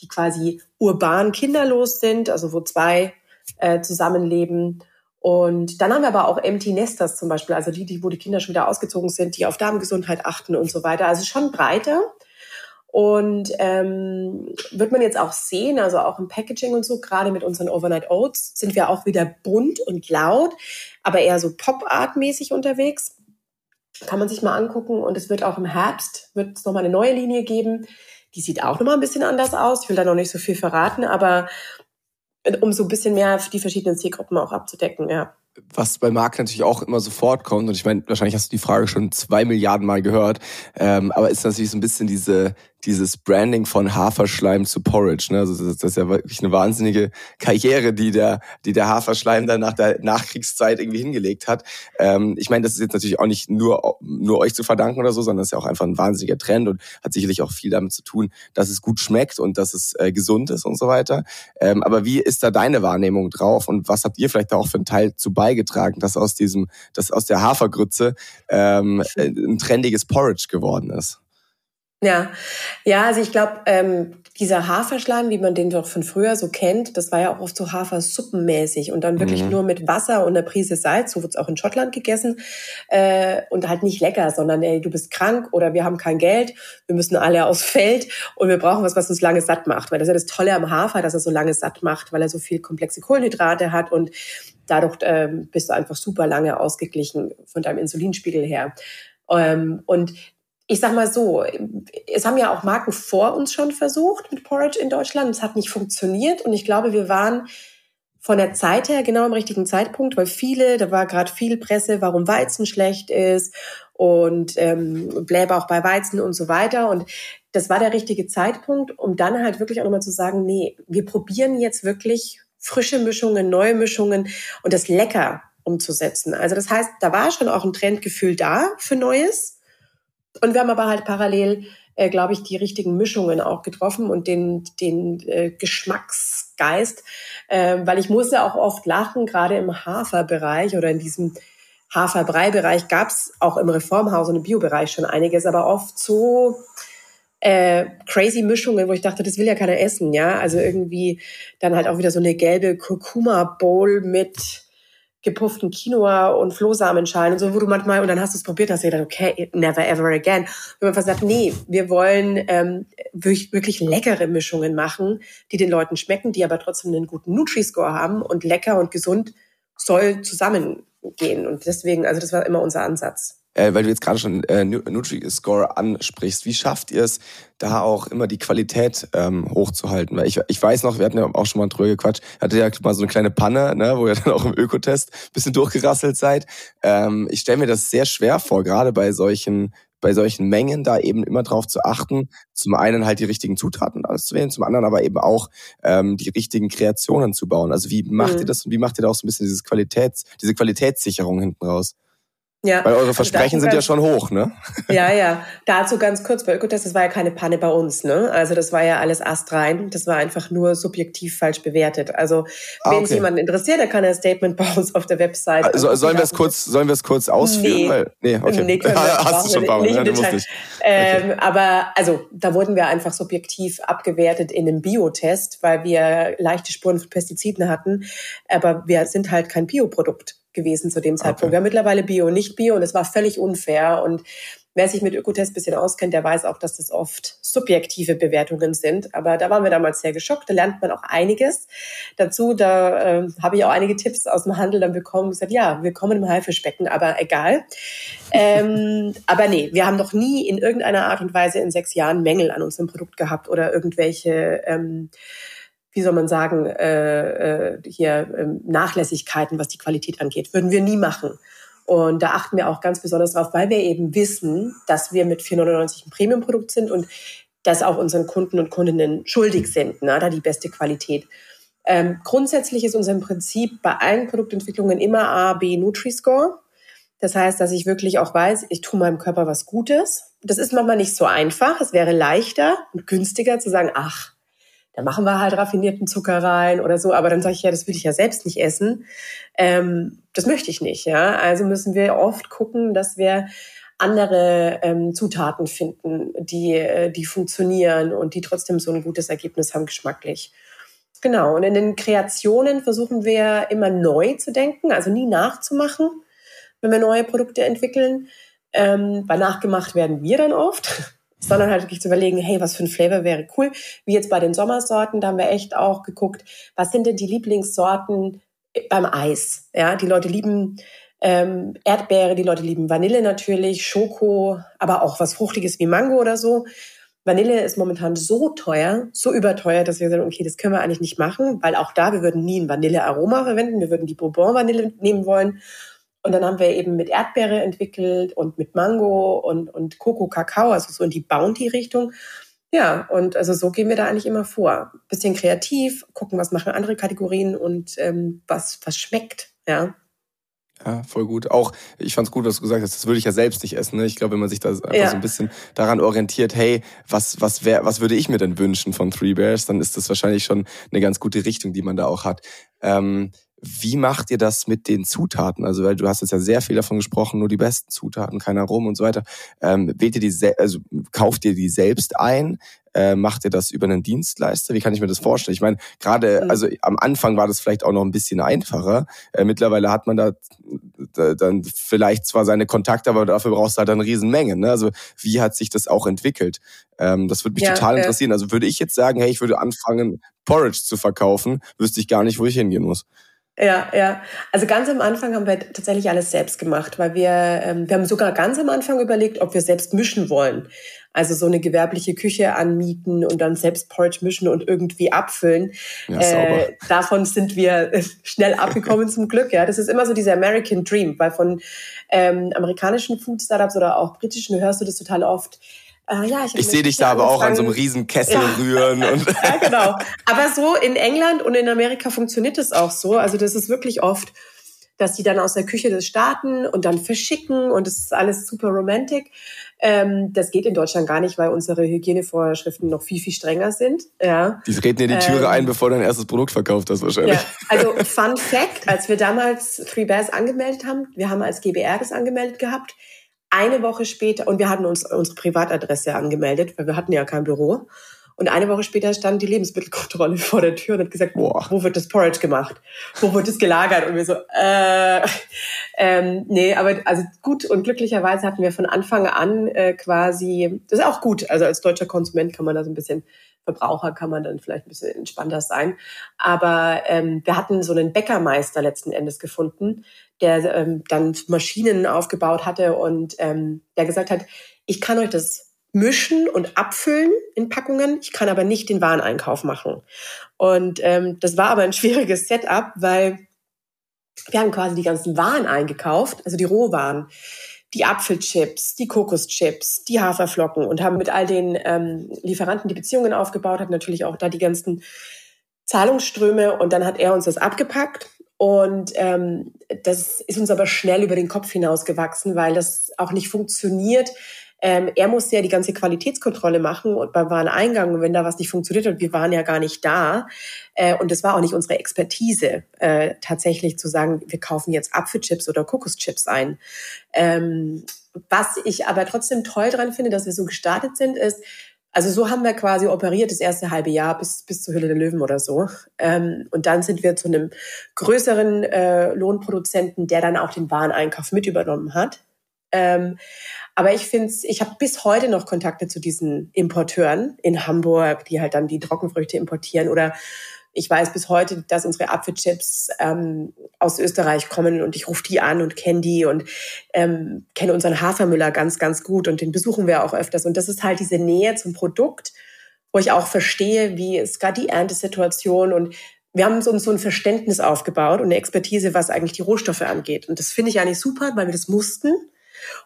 die quasi urban kinderlos sind, also wo zwei äh, zusammenleben. Und dann haben wir aber auch Empty Nesters zum Beispiel, also die, die, wo die Kinder schon wieder ausgezogen sind, die auf Darmgesundheit achten und so weiter. Also schon breiter. Und ähm, wird man jetzt auch sehen, also auch im Packaging und so, gerade mit unseren Overnight Oats sind wir auch wieder bunt und laut, aber eher so Pop-Art-mäßig unterwegs. Kann man sich mal angucken. Und es wird auch im Herbst, wird es nochmal eine neue Linie geben. Die sieht auch nochmal ein bisschen anders aus. Ich will da noch nicht so viel verraten, aber um so ein bisschen mehr die verschiedenen Zielgruppen auch abzudecken, ja. Was bei Marc natürlich auch immer sofort kommt, und ich meine, wahrscheinlich hast du die Frage schon zwei Milliarden Mal gehört, ähm, aber ist natürlich so ein bisschen diese, dieses Branding von Haferschleim zu Porridge. Ne? Also das, das ist ja wirklich eine wahnsinnige Karriere, die der, die der Haferschleim dann nach der Nachkriegszeit irgendwie hingelegt hat. Ähm, ich meine, das ist jetzt natürlich auch nicht nur, nur euch zu verdanken oder so, sondern es ist ja auch einfach ein wahnsinniger Trend und hat sicherlich auch viel damit zu tun, dass es gut schmeckt und dass es äh, gesund ist und so weiter. Ähm, aber wie ist da deine Wahrnehmung drauf und was habt ihr vielleicht da auch für einen Teil zu beigetragen, dass aus diesem, dass aus der Hafergrütze ähm, ein trendiges Porridge geworden ist? Ja, ja, also ich glaube, ähm, dieser Haferschleim, wie man den doch von früher so kennt, das war ja auch oft so Hafersuppenmäßig und dann wirklich mhm. nur mit Wasser und einer Prise Salz. So wird's auch in Schottland gegessen äh, und halt nicht lecker, sondern ey, du bist krank oder wir haben kein Geld, wir müssen alle aufs Feld und wir brauchen was, was uns lange satt macht. Weil das ist ja das Tolle am Hafer, dass er so lange satt macht, weil er so viel komplexe Kohlenhydrate hat und dadurch ähm, bist du einfach super lange ausgeglichen von deinem Insulinspiegel her. Ähm, und ich sag mal so, es haben ja auch Marken vor uns schon versucht mit Porridge in Deutschland. Es hat nicht funktioniert und ich glaube, wir waren von der Zeit her genau im richtigen Zeitpunkt, weil viele, da war gerade viel Presse, warum Weizen schlecht ist und ähm, Bläber auch bei Weizen und so weiter. Und das war der richtige Zeitpunkt, um dann halt wirklich auch nochmal zu sagen, nee, wir probieren jetzt wirklich frische Mischungen, neue Mischungen und das lecker umzusetzen. Also das heißt, da war schon auch ein Trendgefühl da für Neues. Und wir haben aber halt parallel, äh, glaube ich, die richtigen Mischungen auch getroffen und den, den äh, Geschmacksgeist, äh, weil ich musste auch oft lachen, gerade im Haferbereich oder in diesem Haferbrei-Bereich gab es auch im Reformhaus und im Biobereich schon einiges, aber oft so äh, crazy Mischungen, wo ich dachte, das will ja keiner essen, ja. Also irgendwie dann halt auch wieder so eine gelbe Kurkuma Bowl mit gepufften Quinoa und Flohsamenschalen und so, wo du manchmal, und dann hast du es probiert, hast du gedacht, okay, never ever again. Und man sagt, nee, wir wollen ähm, wirklich, wirklich leckere Mischungen machen, die den Leuten schmecken, die aber trotzdem einen guten Nutri-Score haben und lecker und gesund soll zusammengehen. Und deswegen, also das war immer unser Ansatz äh, weil du jetzt gerade schon äh, Nutri-Score ansprichst, wie schafft ihr es, da auch immer die Qualität ähm, hochzuhalten? Weil ich, ich weiß noch, wir hatten ja auch schon mal drüber gequatscht, hatte ja mal so eine kleine Panne, ne, wo ihr dann auch im Ökotest bisschen durchgerasselt seid. Ähm, ich stelle mir das sehr schwer vor, gerade bei solchen bei solchen Mengen da eben immer drauf zu achten, zum einen halt die richtigen Zutaten auszuwählen, zum anderen aber eben auch ähm, die richtigen Kreationen zu bauen. Also wie macht mhm. ihr das und wie macht ihr da auch so ein bisschen dieses Qualitäts, diese Qualitätssicherung hinten raus? Ja. Weil eure also Versprechen sind ja schon hoch, ne? Ja, ja. Dazu ganz kurz bei Ökotest, das war ja keine Panne bei uns, ne? Also das war ja alles astrein. Das war einfach nur subjektiv falsch bewertet. Also ah, wenn okay. es jemanden interessiert, der kann ein Statement bei uns auf der Website. Also, sollen wir es kurz, sollen wir es kurz ausführen? Nee, Weil, nee okay. Nee, wir, Hast du schon ein nicht, nicht, nicht ähm, okay. Aber also da wurden wir einfach subjektiv abgewertet in einem Biotest, weil wir leichte Spuren von Pestiziden hatten. Aber wir sind halt kein Bioprodukt gewesen zu dem Zeitpunkt. Okay. Wir haben mittlerweile Bio, nicht Bio und es war völlig unfair. Und wer sich mit Ökotest bisschen auskennt, der weiß auch, dass das oft subjektive Bewertungen sind. Aber da waren wir damals sehr geschockt. Da lernt man auch einiges dazu. Da äh, habe ich auch einige Tipps aus dem Handel dann bekommen und gesagt, ja, willkommen im Haifischbecken, aber egal. ähm, aber nee, wir haben noch nie in irgendeiner Art und Weise in sechs Jahren Mängel an unserem Produkt gehabt oder irgendwelche ähm, wie soll man sagen, äh, äh, hier äh, Nachlässigkeiten, was die Qualität angeht. Würden wir nie machen. Und da achten wir auch ganz besonders drauf, weil wir eben wissen, dass wir mit 499 ein Premium-Produkt sind und das auch unseren Kunden und Kundinnen schuldig sind, na, da die beste Qualität. Ähm, grundsätzlich ist unser Prinzip bei allen Produktentwicklungen immer A, B Nutri-Score. Das heißt, dass ich wirklich auch weiß, ich tue meinem Körper was Gutes. Das ist manchmal nicht so einfach. Es wäre leichter und günstiger zu sagen, ach, da machen wir halt raffinierten Zucker rein oder so. Aber dann sage ich, ja, das will ich ja selbst nicht essen. Ähm, das möchte ich nicht. Ja, also müssen wir oft gucken, dass wir andere ähm, Zutaten finden, die, äh, die funktionieren und die trotzdem so ein gutes Ergebnis haben geschmacklich. Genau. Und in den Kreationen versuchen wir immer neu zu denken, also nie nachzumachen, wenn wir neue Produkte entwickeln. Ähm, weil nachgemacht werden wir dann oft, sondern halt wirklich zu überlegen, hey, was für ein Flavor wäre cool. Wie jetzt bei den Sommersorten, da haben wir echt auch geguckt, was sind denn die Lieblingssorten beim Eis? Ja, die Leute lieben ähm, Erdbeere, die Leute lieben Vanille natürlich, Schoko, aber auch was Fruchtiges wie Mango oder so. Vanille ist momentan so teuer, so überteuer, dass wir sagen, okay, das können wir eigentlich nicht machen, weil auch da, wir würden nie ein Vanillearoma verwenden, wir würden die Bourbon-Vanille nehmen wollen. Und dann haben wir eben mit Erdbeere entwickelt und mit Mango und, und Coco, Kakao, also so in die Bounty-Richtung. Ja, und also so gehen wir da eigentlich immer vor. Bisschen kreativ, gucken, was machen andere Kategorien und ähm, was, was schmeckt, ja. Ja, voll gut. Auch, ich fand's gut, was du gesagt hast, das würde ich ja selbst nicht essen. Ne? Ich glaube, wenn man sich da einfach ja. so ein bisschen daran orientiert, hey, was, was, wär, was würde ich mir denn wünschen von Three Bears, dann ist das wahrscheinlich schon eine ganz gute Richtung, die man da auch hat. Ähm, wie macht ihr das mit den Zutaten? Also, weil du hast jetzt ja sehr viel davon gesprochen, nur die besten Zutaten, kein Aromen und so weiter. Ähm, wählt ihr die, also kauft ihr die selbst ein? Äh, macht ihr das über einen Dienstleister? Wie kann ich mir das vorstellen? Ich meine, gerade, mhm. also am Anfang war das vielleicht auch noch ein bisschen einfacher. Äh, mittlerweile hat man da, da dann vielleicht zwar seine Kontakte, aber dafür brauchst du halt eine Riesenmenge. Ne? Also wie hat sich das auch entwickelt? Ähm, das würde mich ja, total interessieren. Also würde ich jetzt sagen, hey, ich würde anfangen, Porridge zu verkaufen, wüsste ich gar nicht, wo ich hingehen muss. Ja, ja. Also ganz am Anfang haben wir tatsächlich alles selbst gemacht, weil wir, ähm, wir haben sogar ganz am Anfang überlegt, ob wir selbst mischen wollen. Also so eine gewerbliche Küche anmieten und dann selbst Porridge mischen und irgendwie abfüllen. Ja, äh, davon sind wir schnell abgekommen zum Glück. Ja, das ist immer so dieser American Dream, weil von ähm, amerikanischen Food Startups oder auch britischen hörst du das total oft äh, ja, ich, ich sehe dich da aber auch an so einem riesen Kessel ja. rühren. Und ja, genau. Aber so in England und in Amerika funktioniert das auch so. Also das ist wirklich oft, dass die dann aus der Küche das starten und dann verschicken und das ist alles super romantic. Ähm, das geht in Deutschland gar nicht, weil unsere Hygienevorschriften noch viel, viel strenger sind. Ja. Die treten dir die Türe ähm, ein, bevor du dein erstes Produkt verkauft hast wahrscheinlich. Ja. Also Fun Fact, als wir damals Three Bears angemeldet haben, wir haben als GBR das angemeldet gehabt, eine Woche später, und wir hatten uns unsere Privatadresse angemeldet, weil wir hatten ja kein Büro. Und eine Woche später stand die Lebensmittelkontrolle vor der Tür und hat gesagt, Boah. wo wird das Porridge gemacht? Wo wird es gelagert? Und wir so, äh, ähm, nee, aber also gut und glücklicherweise hatten wir von Anfang an äh, quasi, das ist auch gut, also als deutscher Konsument kann man da so ein bisschen Verbraucher kann man dann vielleicht ein bisschen entspannter sein. Aber ähm, wir hatten so einen Bäckermeister letzten Endes gefunden, der ähm, dann Maschinen aufgebaut hatte und ähm, der gesagt hat, ich kann euch das mischen und abfüllen in Packungen, ich kann aber nicht den Wareneinkauf machen. Und ähm, das war aber ein schwieriges Setup, weil wir haben quasi die ganzen Waren eingekauft, also die Rohwaren die Apfelchips, die Kokoschips, die Haferflocken und haben mit all den ähm, Lieferanten die Beziehungen aufgebaut, hat natürlich auch da die ganzen Zahlungsströme und dann hat er uns das abgepackt und ähm, das ist uns aber schnell über den Kopf hinausgewachsen, weil das auch nicht funktioniert, ähm, er musste ja die ganze Qualitätskontrolle machen und beim Wareneingang, wenn da was nicht funktioniert und wir waren ja gar nicht da, äh, und das war auch nicht unsere Expertise, äh, tatsächlich zu sagen, wir kaufen jetzt Apfelchips oder Kokoschips ein. Ähm, was ich aber trotzdem toll dran finde, dass wir so gestartet sind, ist, also so haben wir quasi operiert das erste halbe Jahr bis, bis zur Hülle der Löwen oder so. Ähm, und dann sind wir zu einem größeren äh, Lohnproduzenten, der dann auch den Wareneinkauf mit übernommen hat. Ähm, aber ich finde ich habe bis heute noch Kontakte zu diesen Importeuren in Hamburg, die halt dann die Trockenfrüchte importieren. Oder ich weiß bis heute, dass unsere Apfelchips ähm, aus Österreich kommen und ich rufe die an und kenne die und ähm, kenne unseren Hafermüller ganz, ganz gut und den besuchen wir auch öfters. Und das ist halt diese Nähe zum Produkt, wo ich auch verstehe, wie ist gerade die Erntesituation und wir haben uns so ein Verständnis aufgebaut und eine Expertise, was eigentlich die Rohstoffe angeht. Und das finde ich eigentlich super, weil wir das mussten.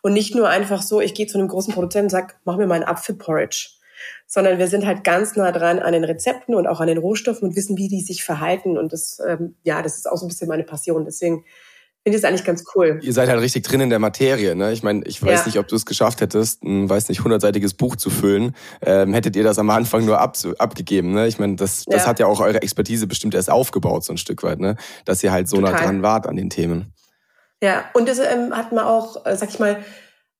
Und nicht nur einfach so, ich gehe zu einem großen Produzenten und sage, mach mir mal einen Apfelporridge. Sondern wir sind halt ganz nah dran an den Rezepten und auch an den Rohstoffen und wissen, wie die sich verhalten. Und das, ähm, ja, das ist auch so ein bisschen meine Passion. Deswegen finde es eigentlich ganz cool. Ihr seid halt richtig drin in der Materie. Ne? Ich meine, ich weiß Ja. nicht, ob du es geschafft hättest, ein, weiß nicht, hundertseitiges Buch zu füllen. Ähm, hättet ihr das am Anfang nur ab, abgegeben. Ne? Ich meine, das, das Ja. hat ja auch eure Expertise bestimmt erst aufgebaut, so ein Stück weit, ne? dass ihr halt so nah Total. dran wart an den Themen. Ja, und das ähm, hat man auch, äh, sag ich mal,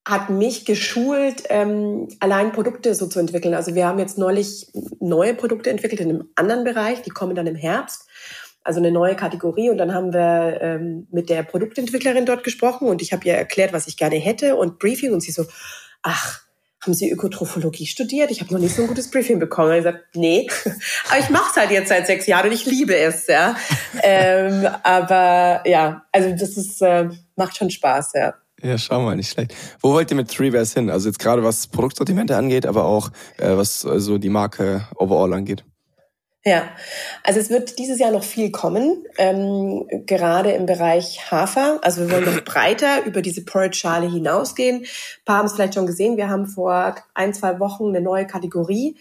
hat mich geschult, ähm, allein Produkte so zu entwickeln. Also wir haben jetzt neulich neue Produkte entwickelt in einem anderen Bereich, die kommen dann im Herbst. Also eine neue Kategorie und dann haben wir ähm, mit der Produktentwicklerin dort gesprochen und ich habe ihr erklärt, was ich gerne hätte und Briefing und sie so, ach, haben Sie Ökotrophologie studiert? Ich habe noch nicht so ein gutes Briefing bekommen. Und ich gesagt, nee, aber ich mache es halt jetzt seit sechs Jahren und ich liebe es, ja. ähm, aber ja, also das ist äh, macht schon Spaß, ja. Ja, schau mal, nicht schlecht. Wo wollt ihr mit Three Bears hin? Also jetzt gerade was Produktsortimente angeht, aber auch äh, was so die Marke overall angeht. Ja, also es wird dieses Jahr noch viel kommen, ähm, gerade im Bereich Hafer. Also wir wollen noch breiter über diese Porridge-Schale hinausgehen. Ein paar haben es vielleicht schon gesehen. Wir haben vor ein, zwei Wochen eine neue Kategorie,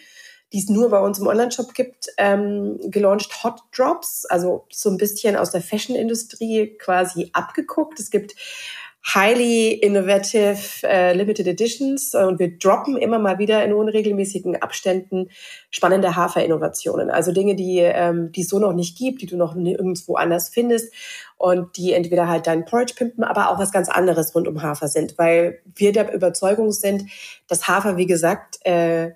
die es nur bei uns im Onlineshop gibt, ähm, gelauncht Hot Drops. Also so ein bisschen aus der Fashion-Industrie quasi abgeguckt. Es gibt highly innovative äh, Limited Editions und wir droppen immer mal wieder in unregelmäßigen Abständen spannende Haferinnovationen. Also Dinge, die ähm, die es so noch nicht gibt, die du noch nirgendwo anders findest und die entweder halt deinen Porridge pimpen, aber auch was ganz anderes rund um Hafer sind, weil wir der Überzeugung sind, dass Hafer, wie gesagt, äh,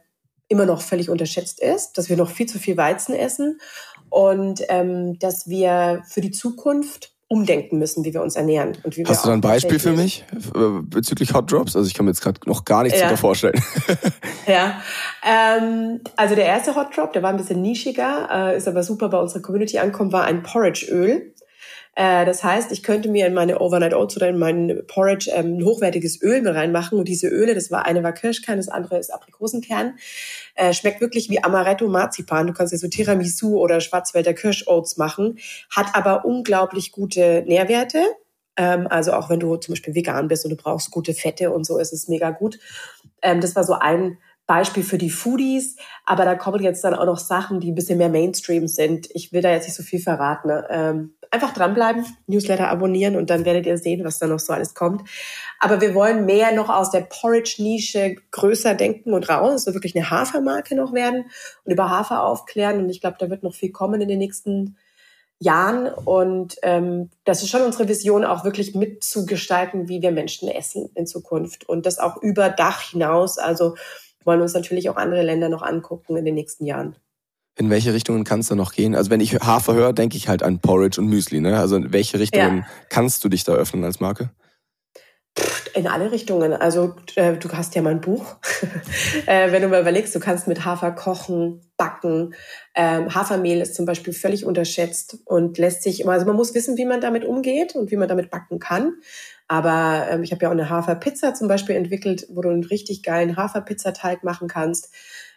immer noch völlig unterschätzt ist, dass wir noch viel zu viel Weizen essen und ähm, dass wir für die Zukunft umdenken müssen, wie wir uns ernähren. Und wie wir Hast du da ein Beispiel für mich äh, bezüglich Hot Drops? Also ich kann mir jetzt gerade noch gar nichts Ja. darunter vorstellen. Ja, ähm, also der erste Hot Drop, der war ein bisschen nischiger, äh, ist aber super bei unserer Community angekommen, war ein Porridge-Öl. Äh, das heißt, ich könnte mir in meine Overnight Oats oder in meinen Porridge ähm, ein hochwertiges Öl mit reinmachen. Und diese Öle, das war eine war Kirschkern, das andere ist Aprikosenkern. Äh, schmeckt wirklich wie Amaretto Marzipan. Du kannst ja so Tiramisu oder Schwarzwälder Kirschoats machen. Hat aber unglaublich gute Nährwerte. Ähm, also auch wenn du zum Beispiel vegan bist und du brauchst gute Fette und so, ist es mega gut. Ähm, das war so ein Beispiel für die Foodies, aber da kommen jetzt dann auch noch Sachen, die ein bisschen mehr Mainstream sind. Ich will da jetzt nicht so viel verraten. Ne? Ähm, einfach dranbleiben, Newsletter abonnieren und dann werdet ihr sehen, was da noch so alles kommt. Aber wir wollen mehr noch aus der Porridge-Nische größer denken und raus. Soll wirklich eine Hafermarke noch werden und über Hafer aufklären. Und ich glaube, da wird noch viel kommen in den nächsten Jahren. Und ähm, das ist schon unsere Vision, auch wirklich mitzugestalten, wie wir Menschen essen in Zukunft. Und das auch über Dach hinaus. Also wollen uns natürlich auch andere Länder noch angucken in den nächsten Jahren. In welche Richtungen kannst du noch gehen? Also wenn ich Hafer höre, denke ich halt an Porridge und Müsli. Ne? Also in welche Richtungen Ja. kannst du dich da öffnen als Marke? In alle Richtungen. Also äh, du hast ja mein Buch. äh, wenn du mal überlegst, du kannst mit Hafer kochen, backen. Ähm, Hafermehl ist zum Beispiel völlig unterschätzt und lässt sich, also man muss wissen, wie man damit umgeht und wie man damit backen kann. Aber ähm, ich habe ja auch eine Haferpizza zum Beispiel entwickelt, wo du einen richtig geilen Haferpizzateig machen kannst.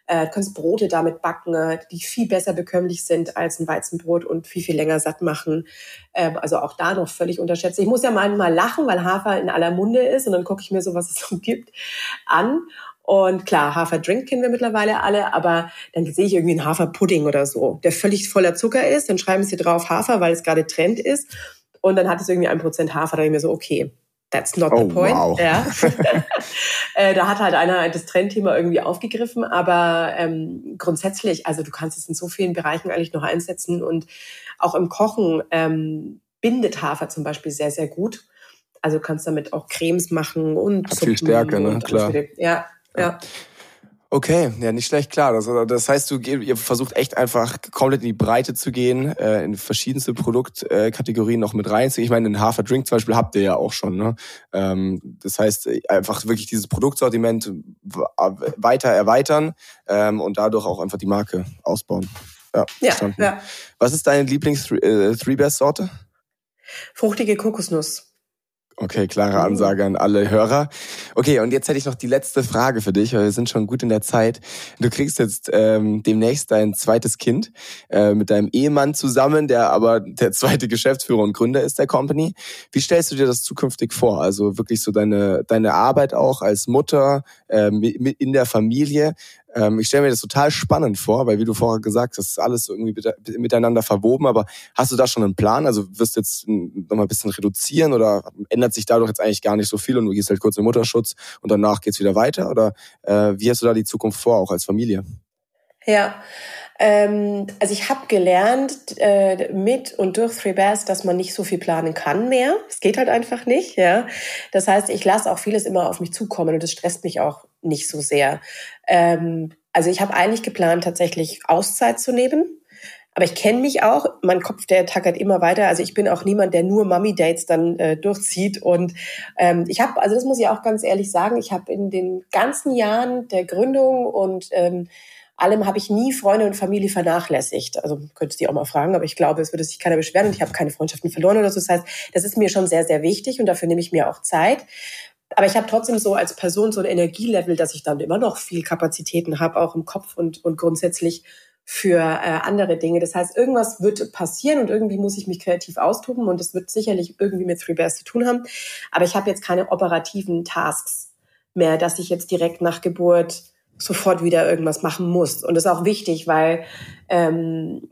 Äh, du kannst Brote damit backen, äh, die viel besser bekömmlich sind als ein Weizenbrot und viel, viel länger satt machen. Ähm, also auch da noch völlig unterschätzt. Ich muss ja manchmal lachen, weil Hafer in aller Munde ist und dann gucke ich mir so, was es so gibt, an. Und klar, Haferdrink kennen wir mittlerweile alle, aber dann sehe ich irgendwie einen Haferpudding oder so, der völlig voller Zucker ist. Dann schreiben sie drauf Hafer, weil es gerade Trend ist. Und dann hat es irgendwie ein Prozent Hafer. Da ich mir so, okay, that's not Oh, the point. wow. Ja. Äh, da hat halt einer das Trendthema irgendwie aufgegriffen, aber ähm, grundsätzlich, also du kannst es in so vielen Bereichen eigentlich noch einsetzen und auch im Kochen ähm, bindet Hafer zum Beispiel sehr, sehr gut. Also du kannst damit auch Cremes machen und Hat viel Suppen Stärke, ne? Klar. Mögliche. Ja, ja. Okay, ja, nicht schlecht, klar. Das, das heißt, du ihr versucht echt einfach komplett in die Breite zu gehen, äh, in verschiedenste Produktkategorien noch mit reinzugehen. Ich meine, den Haferdrink zum Beispiel habt ihr ja auch schon. Ne? Ähm, das heißt, äh, einfach wirklich dieses Produktsortiment weiter erweitern ähm, und dadurch auch einfach die Marke ausbauen. Ja, Ja, verstanden. ja. Was ist deine Lieblings-Three-Bears-Sorte? Fruchtige Kokosnuss. Okay, klare Ansage an alle Hörer. Okay, und jetzt hätte ich noch die letzte Frage für dich, weil wir sind schon gut in der Zeit. Du kriegst jetzt ähm, demnächst dein zweites Kind äh, mit deinem Ehemann zusammen, der aber der zweite Geschäftsführer und Gründer ist der Company. Wie stellst du dir das zukünftig vor? Also wirklich so deine deine Arbeit auch als Mutter äh, in der Familie. Ähm, ich stelle mir das total spannend vor, weil wie du vorher gesagt hast, ist alles irgendwie miteinander verwoben. Aber hast du da schon einen Plan? Also wirst du jetzt nochmal ein bisschen reduzieren oder ändert sich dadurch jetzt eigentlich gar nicht so viel und du gehst halt kurz in Mutterschutz und danach geht's wieder weiter? Oder äh, wie hast du da die Zukunft vor, auch als Familie? Ja, ähm, also ich habe gelernt äh, mit und durch Three Bears, dass man nicht so viel planen kann mehr. Es geht halt einfach nicht. Ja, das heißt, ich lasse auch vieles immer auf mich zukommen und das stresst mich auch nicht so sehr. Ähm, also ich habe eigentlich geplant, tatsächlich Auszeit zu nehmen. Aber ich kenne mich auch, mein Kopf, der tackert immer weiter. Also ich bin auch niemand, der nur Mummy-Dates dann äh, durchzieht. Und ähm, ich habe, also das muss ich auch ganz ehrlich sagen, ich habe in den ganzen Jahren der Gründung und ähm, allem habe ich nie Freunde und Familie vernachlässigt. Also könntest du auch mal fragen, aber ich glaube, es würde sich keiner beschweren und ich habe keine Freundschaften verloren oder so. Das heißt, das ist mir schon sehr, sehr wichtig und dafür nehme ich mir auch Zeit. Aber ich habe trotzdem so als Person so ein Energielevel, dass ich dann immer noch viel Kapazitäten habe, auch im Kopf und, und grundsätzlich für äh, andere Dinge. Das heißt, irgendwas wird passieren und irgendwie muss ich mich kreativ austoben und es wird sicherlich irgendwie mit Three Bears zu tun haben. Aber ich habe jetzt keine operativen Tasks mehr, dass ich jetzt direkt nach Geburt sofort wieder irgendwas machen muss. Und das ist auch wichtig, weil ähm,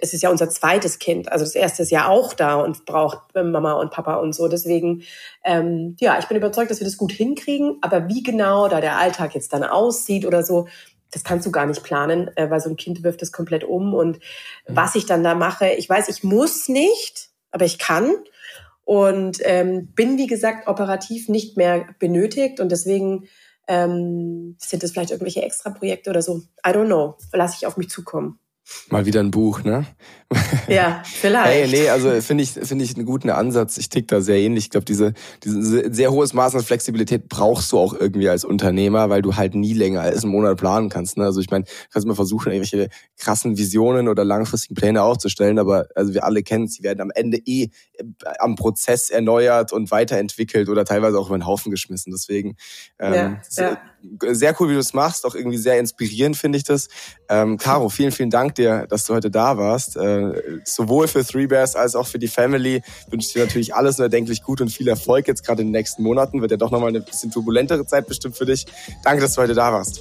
es ist ja unser zweites Kind. Also das erste ist ja auch da und braucht Mama und Papa und so. Deswegen, ähm, ja, ich bin überzeugt, dass wir das gut hinkriegen. Aber wie genau da der Alltag jetzt dann aussieht oder so, das kannst du gar nicht planen, äh, weil so ein Kind wirft das komplett um. Und mhm. was ich dann da mache, ich weiß, ich muss nicht, aber ich kann. Und ähm, bin, wie gesagt, operativ nicht mehr benötigt. Und deswegen ähm, sind das vielleicht irgendwelche Extra-Projekte oder so? I don't know. Lass ich auf mich zukommen. Mal wieder ein Buch, ne? Ja, vielleicht. Hey, nee, also finde ich, finde ich einen guten Ansatz. Ich tick da sehr ähnlich. Ich glaube, diese, diese sehr hohes Maß an Flexibilität brauchst du auch irgendwie als Unternehmer, weil du halt nie länger als einen Monat planen kannst. Ne? Also ich meine, du kannst mal versuchen, irgendwelche krassen Visionen oder langfristigen Pläne aufzustellen, aber also wir alle kennen es, sie werden am Ende eh äh, am Prozess erneuert und weiterentwickelt oder teilweise auch über den Haufen geschmissen. Deswegen ähm, ja, ja. sehr cool, wie du es machst, auch irgendwie sehr inspirierend finde ich das. Ähm, Caro, vielen, vielen Dank dir, dass du heute da warst. Äh, sowohl für Three Bears als auch für die Family wünsche ich dir natürlich alles nur erdenklich gut und viel Erfolg jetzt gerade in den nächsten Monaten. Wird ja doch nochmal eine bisschen turbulentere Zeit bestimmt für dich. Danke, dass du heute da warst.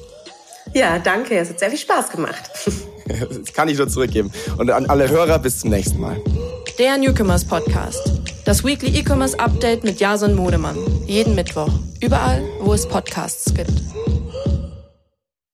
Ja, danke. Es hat sehr viel Spaß gemacht. das kann ich nur zurückgeben. Und an alle Hörer, bis zum nächsten Mal. Der Newcomers Podcast. Das Weekly E-Commerce Update mit Jason Modemann. Jeden Mittwoch. Überall, wo es Podcasts gibt.